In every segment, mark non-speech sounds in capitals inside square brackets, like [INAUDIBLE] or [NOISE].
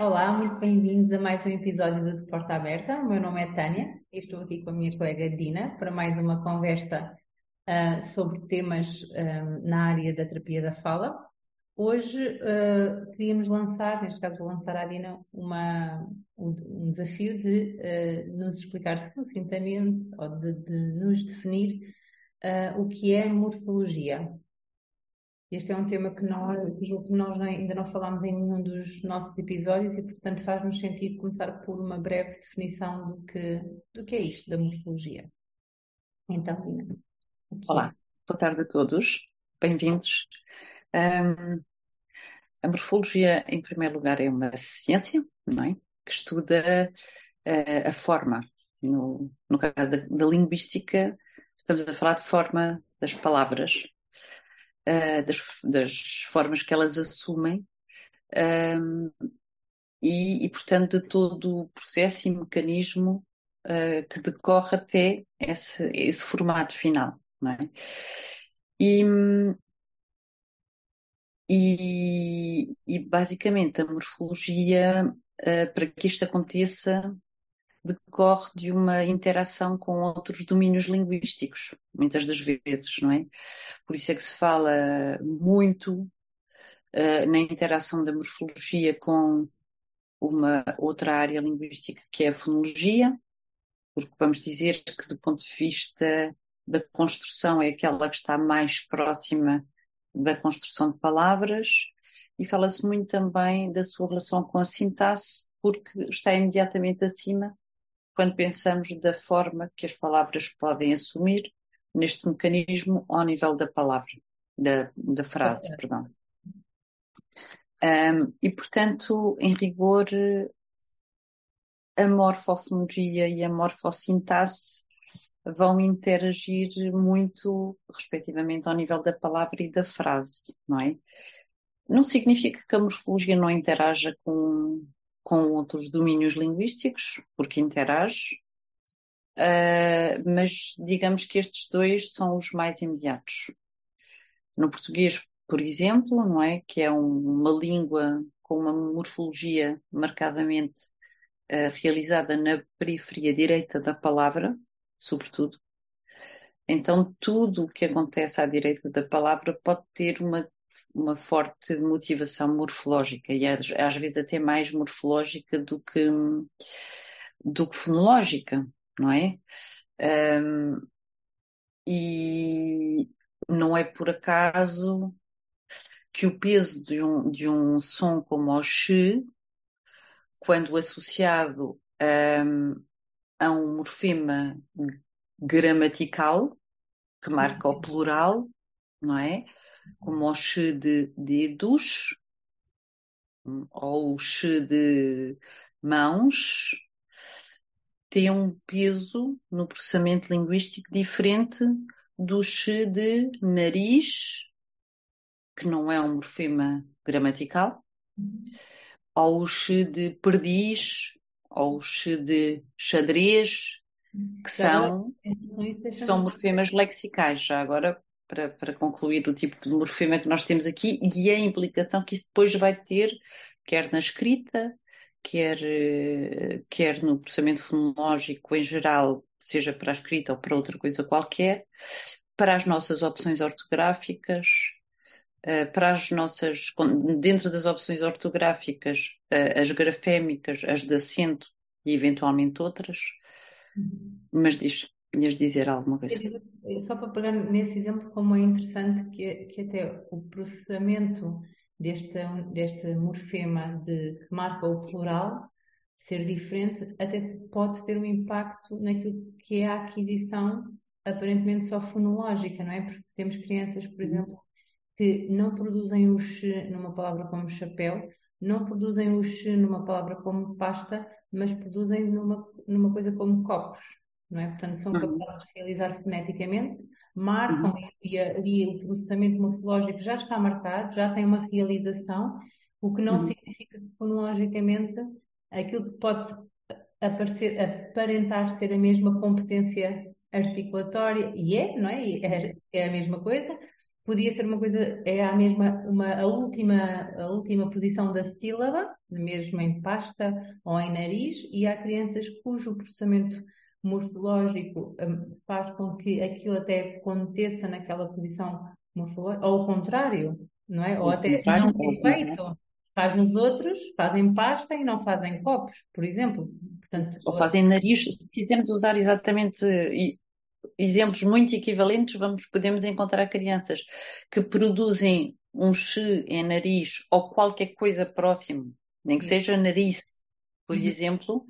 Olá, muito bem-vindos a mais um episódio do De Porta Aberta. O meu nome é Tânia e estou aqui com a minha colega Dina para mais uma conversa uh, sobre temas uh, na área da terapia da fala. Hoje uh, queríamos lançar, neste caso vou lançar à Dina, uma, um, um desafio de nos explicar sucintamente ou de, de nos definir o que é morfologia. Este é um tema que nós, que nós ainda não falámos em nenhum dos nossos episódios e, portanto, faz-nos sentido começar por uma breve definição do que, do que é isto da morfologia. Então, Dina. Olá, boa tarde a todos, bem-vindos. Um, a morfologia, em primeiro lugar, é uma ciência, não é? Que estuda uh, a forma. No, no caso da, da linguística, estamos a falar de forma das palavras, uh, das, das, formas que elas assumem um, e, e, portanto, de todo o processo e mecanismo uh, que decorre até esse, esse formato final. Não é? E, e, e, basicamente a morfologia, uh, para que isto aconteça, decorre de uma interação com outros domínios linguísticos, muitas das vezes, não é? Por isso é que se fala muito uh, na interação da morfologia com uma outra área linguística que é a fonologia, porque vamos dizer que do ponto de vista da construção é aquela que está mais próxima da construção de palavras e fala-se muito também da sua relação com a sintaxe, porque está imediatamente acima quando pensamos da forma que as palavras podem assumir neste mecanismo ao nível da palavra, da, da frase, perdão. Um, e, portanto, em rigor, a morfofonologia e a morfossintaxe vão interagir muito, respectivamente, ao nível da palavra e da frase, não é? Não significa que a morfologia não interaja com, com outros domínios linguísticos, porque interage, uh, mas digamos que estes dois são os mais imediatos. No português, por exemplo, não é? Que é um, uma língua com uma morfologia marcadamente uh, realizada na periferia direita da palavra, sobretudo. Então, tudo o que acontece à direita da palavra pode ter uma uma forte motivação morfológica e às, às vezes até mais morfológica do que, do que fonológica, não é? Um, e não é por acaso que o peso de um, de um som como o x, quando associado um, a um morfema gramatical, que marca o plural, não é? Como o x de dedos ou o x de mãos, tem um peso no processamento linguístico diferente do x de nariz, que não é um morfema gramatical, ou o x de perdiz, ou o x de xadrez, que são, são morfemas lexicais. Já agora para, para concluir o tipo de morfema que nós temos aqui e a implicação que isso depois vai ter, quer na escrita, quer, eh, quer no processamento fonológico em geral, seja para a escrita ou para outra coisa qualquer, para as nossas opções ortográficas, eh, para as nossas, dentro das opções ortográficas, eh, as grafémicas, as de acento e eventualmente outras. Uhum. Mas diz. Ias dizer alguma coisa? Só para pegar nesse exemplo, como é interessante que, que até o processamento deste, deste morfema de, que marca o plural ser diferente, até pode ter um impacto naquilo que é a aquisição aparentemente só fonológica, não é? Porque temos crianças, por uhum. exemplo, que não produzem o x numa palavra como chapéu, não produzem o x numa palavra como pasta, mas produzem numa, numa coisa como copos não é? Portanto, são capazes de realizar foneticamente, marcam uhum. e ali o processamento morfológico já está marcado, já tem uma realização, o que não uhum. significa que fonologicamente aquilo que pode aparecer, aparentar ser a mesma competência articulatória, e é, não é? é? É a mesma coisa, podia ser uma coisa, é a mesma, uma, a, última, a última posição da sílaba, mesmo em pasta ou em nariz, e há crianças cujo processamento morfológico um, faz com que aquilo até aconteça naquela posição morfológica, ou o contrário, não é? Ou até não tem feito. Faz nos outros, fazem pasta e não fazem copos, por exemplo. Portanto, ou fazem nariz, se quisermos usar exatamente exemplos muito equivalentes, vamos, podemos encontrar crianças que produzem um che em nariz ou qualquer coisa próximo, nem que seja nariz, por uhum. exemplo,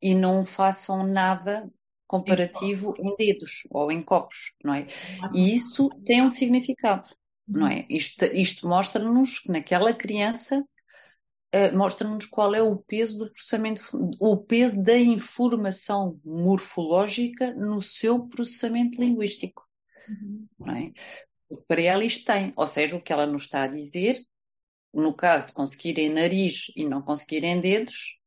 e não façam nada comparativo em, em dedos ou em copos, não é? E isso tem um significado, não uhum. é? Isto, isto mostra-nos que naquela criança uh, mostra-nos qual é o peso do processamento, o peso da informação morfológica no seu processamento linguístico. Uhum. Não é? Para ela isto tem, ou seja, o que ela nos está a dizer, no caso de conseguirem nariz e não conseguirem dedos,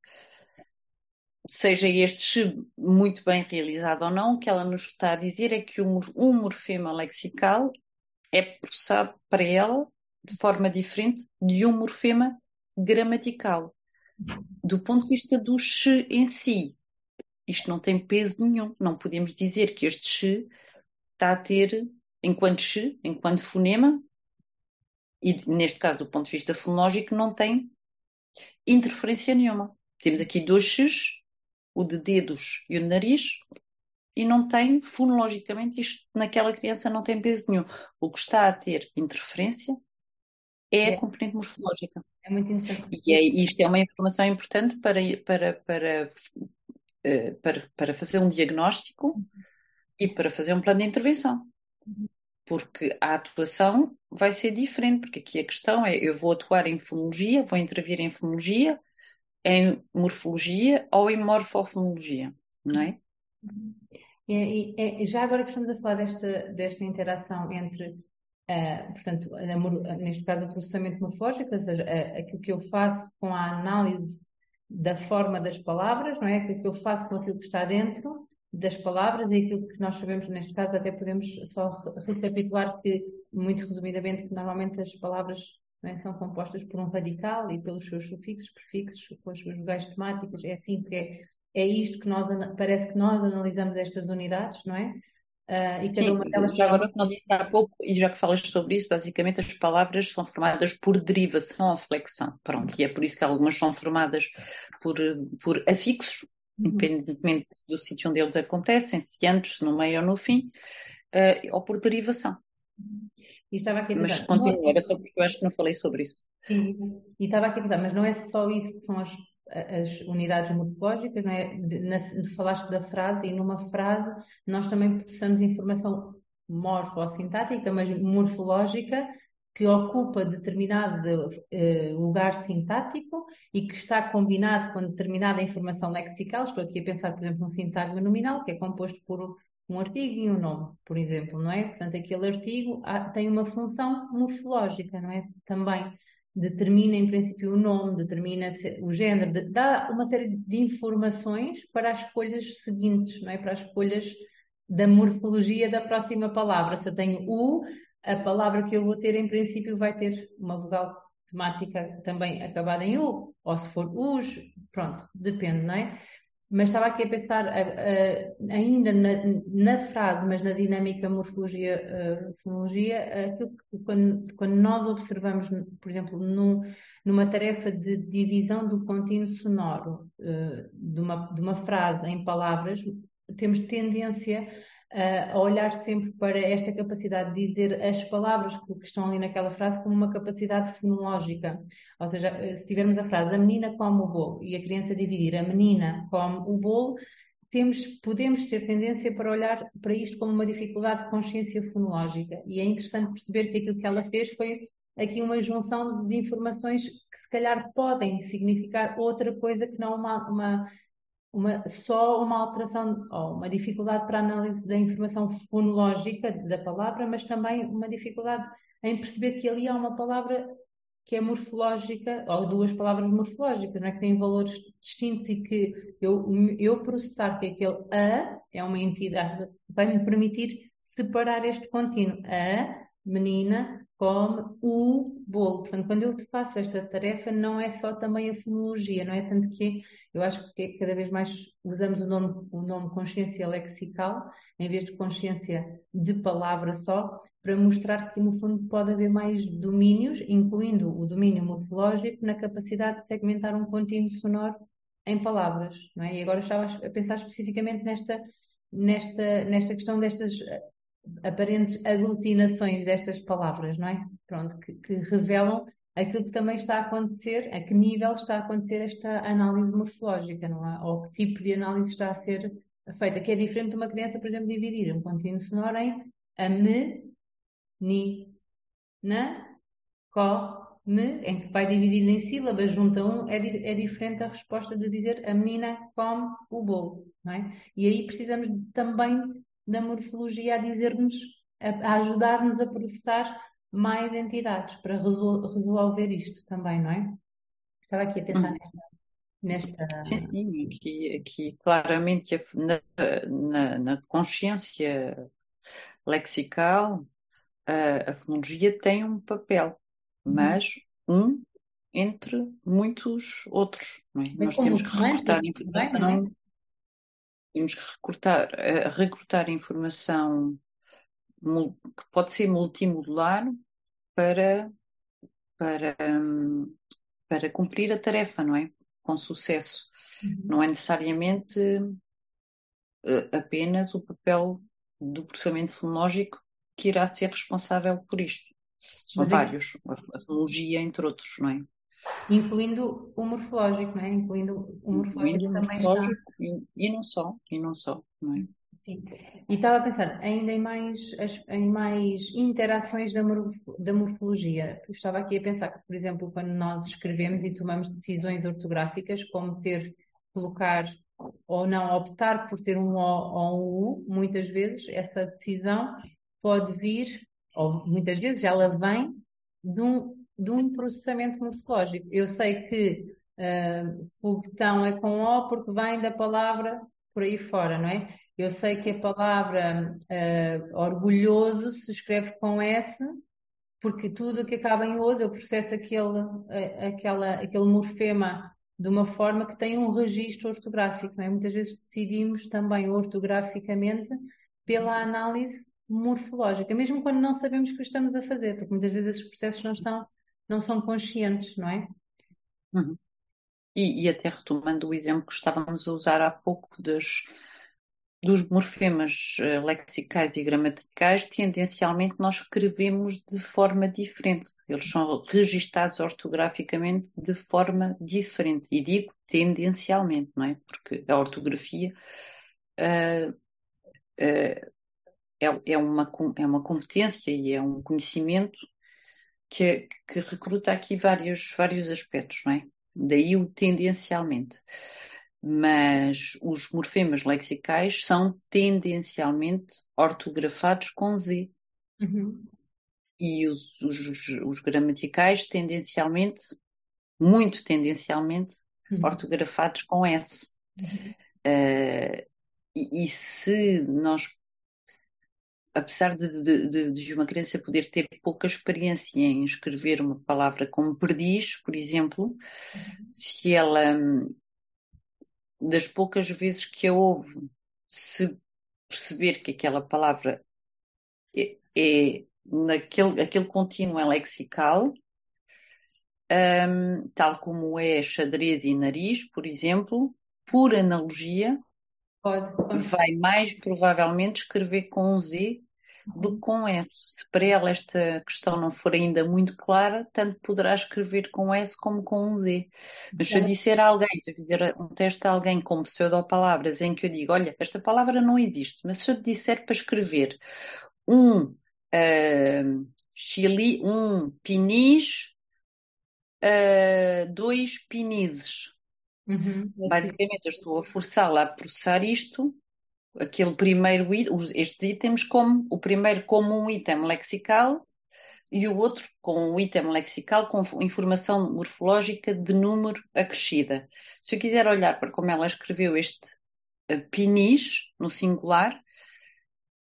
seja este muito bem realizado ou não, o que ela nos está a dizer é que um, um morfema lexical é processado para ela de forma diferente de um morfema gramatical. Do ponto de vista do che em si, isto não tem peso nenhum. Não podemos dizer que este che está a ter, enquanto che, enquanto fonema, e neste caso, do ponto de vista fonológico, não tem interferência nenhuma. Temos aqui dois ch's, o de dedos e o de nariz, e não tem, fonologicamente, isto naquela criança não tem peso nenhum. O que está a ter interferência é, é. a componente morfológica. É muito interessante. E é, isto é uma informação importante para, para, para, uh, para, para fazer um diagnóstico uhum. e para fazer um plano de intervenção. Uhum. Porque a atuação vai ser diferente, porque aqui a questão é: eu vou atuar em fonologia, vou intervir em fonologia, em morfologia ou em morfofonologia, não é? Uhum. E, e, já agora que estamos a falar desta, desta interação entre Uh, portanto, neste caso, o processamento morfológico, ou seja, uh, aquilo que eu faço com a análise da forma das palavras, não é? Aquilo que eu faço com aquilo que está dentro das palavras e aquilo que nós sabemos, neste caso, até podemos só recapitular que, muito resumidamente, normalmente as palavras é? são compostas por um radical e pelos seus sufixos, prefixos, com as suas vogais temáticas. É assim que é, é isto que nós, parece que nós analisamos estas unidades, não é? Uh, e cada Sim, uma delas. Já agora, como disse há pouco, e já que falas sobre isso, basicamente as palavras são formadas por derivação ou flexão. Pronto, e é por isso que algumas são formadas por, por afixos, uhum. independentemente do sítio onde eles acontecem, se antes, no meio ou no fim, uh, ou por derivação. E estava aqui a pensar, mas continua, era só porque eu acho que não falei sobre isso. Sim, e estava aqui a pensar, mas não é só isso que são as as unidades morfológicas, não é? De, na, falaste da frase e numa frase nós também processamos informação morfossintática, mas morfológica, que ocupa determinado uh, lugar sintático e que está combinado com determinada informação lexical. Estou aqui a pensar, por exemplo, num sintagma nominal, que é composto por um artigo e um nome, por exemplo, não é? Portanto, aquele artigo tem uma função morfológica, não é? Também determina em princípio o nome, determina o género, dá uma série de informações para as escolhas seguintes, não é? Para as escolhas da morfologia da próxima palavra. Se eu tenho U, a palavra que eu vou ter em princípio vai ter uma vogal temática também acabada em U, ou se for US, pronto, depende, não é? Mas estava aqui a pensar ainda na, na, frase, mas na dinâmica morfologia, uh, fonologia, aquilo que quando, quando, nós observamos, por exemplo, num, numa tarefa de divisão do contínuo sonoro uh, de, uma, de uma frase em palavras, temos tendência a olhar sempre para esta capacidade de dizer as palavras que estão ali naquela frase como uma capacidade fonológica. Ou seja, se tivermos a frase a menina come o bolo e a criança dividir a menina come o bolo, temos, podemos ter tendência para olhar para isto como uma dificuldade de consciência fonológica. E é interessante perceber que aquilo que ela fez foi aqui uma junção de informações que se calhar podem significar outra coisa que não uma, uma uma, só uma alteração ou uma dificuldade para a análise da informação fonológica da palavra, mas também uma dificuldade em perceber que ali há uma palavra que é morfológica, ou duas palavras morfológicas, não é? que têm valores distintos e que eu, eu processar que aquele a é uma entidade vai me permitir separar este contínuo. A menina come o bolo. Portanto, quando eu faço esta tarefa, não é só também a fonologia, não é? Tanto que eu acho que cada vez mais usamos o nome, o nome consciência lexical, em vez de consciência de palavra só, para mostrar que, no fundo, pode haver mais domínios, incluindo o domínio morfológico, na capacidade de segmentar um contínuo sonoro em palavras, não é? E agora estava a pensar especificamente nesta, nesta, nesta questão destas aparentes aglutinações destas palavras, não é? Pronto, que, que, revelam aquilo que também está a acontecer, a que nível está a acontecer esta análise morfológica, não é? Ou que tipo de análise está a ser feita, que é diferente de uma criança, por exemplo, dividir um contínuo sonoro em a, me, ni, na, co, me, em que vai dividindo em sílabas, junta um, é, é diferente da resposta de dizer a menina come o bolo, não é? E aí precisamos também da morfologia a dizer-nos, a, a ajudar-nos a processar mais entidades para resol resolver isto também, não é? Estava aqui a pensar hum. nesta, nesta. Sim, sim, aqui, aqui claramente na, na, na consciência lexical a, a fonologia tem um papel, uhum. mas um entre muitos outros. É? Nós temos que informação. é? Temos que recrutar, uh, recrutar informação que pode ser multimodular para, para, um, para cumprir a tarefa, não é? Com sucesso. Uhum. Não é necessariamente uh, apenas o papel do processamento fonológico que irá ser responsável por isto. São Mas vários, é... a fonologia entre outros, não é? Incluindo o morfológico, não é? Incluindo o morfológico Incluindo também morfológico está. E, e não só, e não só, não é? Sim, e estava a pensar ainda em mais, em mais interações da, da morfologia. Eu estava aqui a pensar que, por exemplo, quando nós escrevemos e tomamos decisões ortográficas, como ter, colocar ou não optar por ter um O ou um U, muitas vezes essa decisão pode vir, ou muitas vezes ela vem de um, de um processamento morfológico. Eu sei que uh, foguetão é com O porque vem da palavra por aí fora, não é? Eu sei que a palavra uh, orgulhoso se escreve com S porque tudo que acaba em oso eu processo aquele, aquela, aquele morfema de uma forma que tem um registro ortográfico. Não é? Muitas vezes decidimos também ortograficamente pela análise morfológica, mesmo quando não sabemos o que estamos a fazer, porque muitas vezes esses processos não estão não são conscientes, não é? Uhum. E, e, até retomando o exemplo que estávamos a usar há pouco dos, dos morfemas uh, lexicais e gramaticais, tendencialmente nós escrevemos de forma diferente. Eles são registados ortograficamente de forma diferente. E digo tendencialmente, não é? Porque a ortografia uh, uh, é, é, uma, é uma competência e é um conhecimento que, que recruta aqui vários, vários aspectos, não é? Daí o tendencialmente. Mas os morfemas lexicais são tendencialmente ortografados com Z. Uhum. E os, os, os, gramaticais tendencialmente, muito tendencialmente, uhum. ortografados com S. Uhum. Uh, e, e, se nós apesar de, de, de, uma criança poder ter pouca experiência em escrever uma palavra como perdiz, por exemplo, uhum. se ela, das poucas vezes que a ouve, se perceber que aquela palavra é, é naquele aquele contínuo é lexical, um, tal como é xadrez e nariz, por exemplo, por analogia, Pode, pode. vai mais provavelmente escrever com um Z do que com S. Se para ela esta questão não for ainda muito clara, tanto poderá escrever com S como com um Z. Mas se eu disser a alguém, se eu fizer um teste a alguém com pseudopalavras em que eu digo, olha, esta palavra não existe, mas se eu disser para escrever um uh, chili, um pinis, uh, dois pinises, Uhum, Basicamente, eu estou a forçá-la a processar isto, aquele primeiro, estes itens, como o primeiro como um item lexical e o outro com um item lexical com informação morfológica de número acrescida. Se eu quiser olhar para como ela escreveu este uh, pinis, no singular,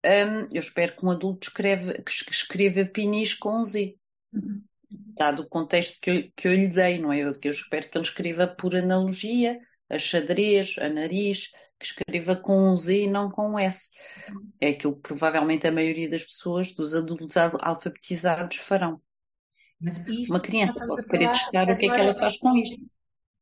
um, eu espero que um adulto escreva, que escreva pinis com Z. Uhum. Dado o contexto que eu, que eu lhe dei, não é? Eu, que eu espero que ele escreva por analogia, a xadrez, a nariz, que escreva com um Z e não com um S. É aquilo que provavelmente a maioria das pessoas, dos adultos alfabetizados, farão. Uma criança pode querer testar o que é que ela faz com isto.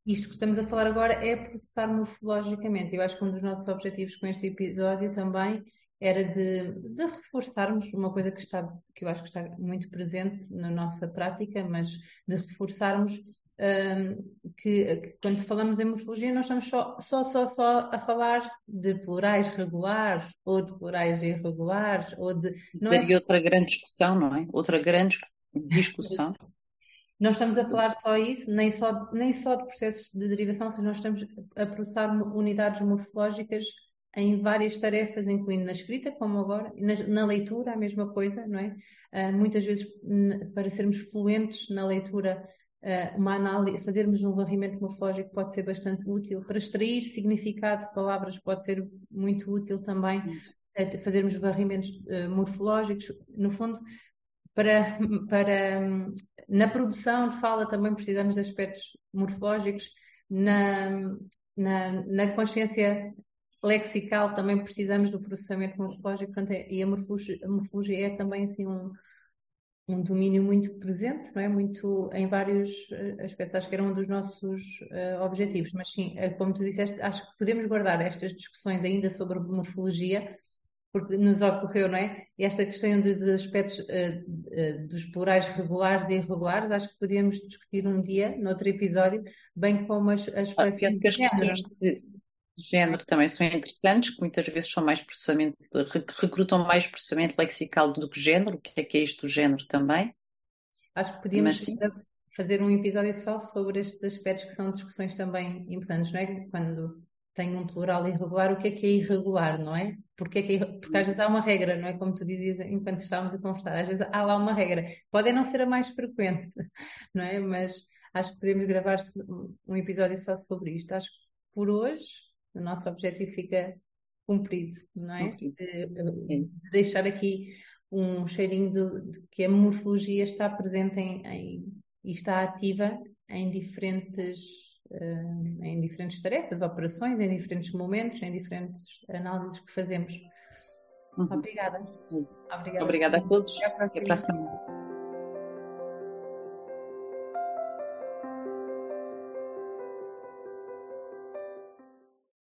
Isto que estamos a falar agora é processar morfologicamente. Eu acho que um dos nossos objetivos com este episódio também era de, de, reforçarmos uma coisa que está, que eu acho que está muito presente na nossa prática, mas de reforçarmos um, que, que, quando falamos em morfologia nós estamos só, só, só, só a falar de plurais regulares ou de plurais irregulares ou de... Não é... outra grande discussão, não é? Outra grande discussão. Não estamos a falar só isso, nem só, nem só de processos de derivação, nós estamos a processar unidades morfológicas em várias tarefas, incluindo na escrita, como agora, na, na leitura, a mesma coisa, não é? Uh, muitas vezes, para sermos fluentes na leitura, uh, uma análise, fazermos um varrimento morfológico pode ser bastante útil. Para extrair significado de palavras pode ser muito útil também, uh, fazermos varrimentos morfológicos. No fundo, para, para, na produção de fala também precisamos de aspectos morfológicos, na, na, na consciência lexical também precisamos do processamento morfológico, portanto, é, e a morfologia, a morfologia, é também assim um, um domínio muito presente, não é? Muito em vários eh, aspectos. Acho que era um dos nossos uh, objetivos, mas sim, eh, como tu disseste, acho que podemos guardar estas discussões ainda sobre morfologia, porque nos ocorreu, não é? Esta questão dos aspectos uh, uh, dos plurais regulares e irregulares, acho que podíamos discutir um dia, noutro episódio, bem como as, as ah, de género género também são interessantes, que muitas vezes são mais processamento, recrutam mais processamento lexical do que género, o que é que é isto do género também. Acho que podíamos fazer um episódio só sobre estes aspectos que são discussões também importantes, não é? Quando tem um plural irregular, o que é que é irregular, não é? Porque, é que é, porque às vezes há uma regra, não é? Como tu dizias enquanto estávamos a conversar, às vezes há lá uma regra. Pode não ser a mais frequente, [LAUGHS] não é? Mas acho que podemos gravar um episódio só sobre isto. Acho que por hoje o nosso objetivo fica cumprido, não é? De, de, deixar aqui um cheirinho de, de, que a morfologia está presente em, em, e está ativa em diferentes, uh, em diferentes tarefas, operações, em diferentes momentos, em diferentes análises que fazemos. Uhum. Obrigada. Obrigada. Obrigada a todos. Até a próxima.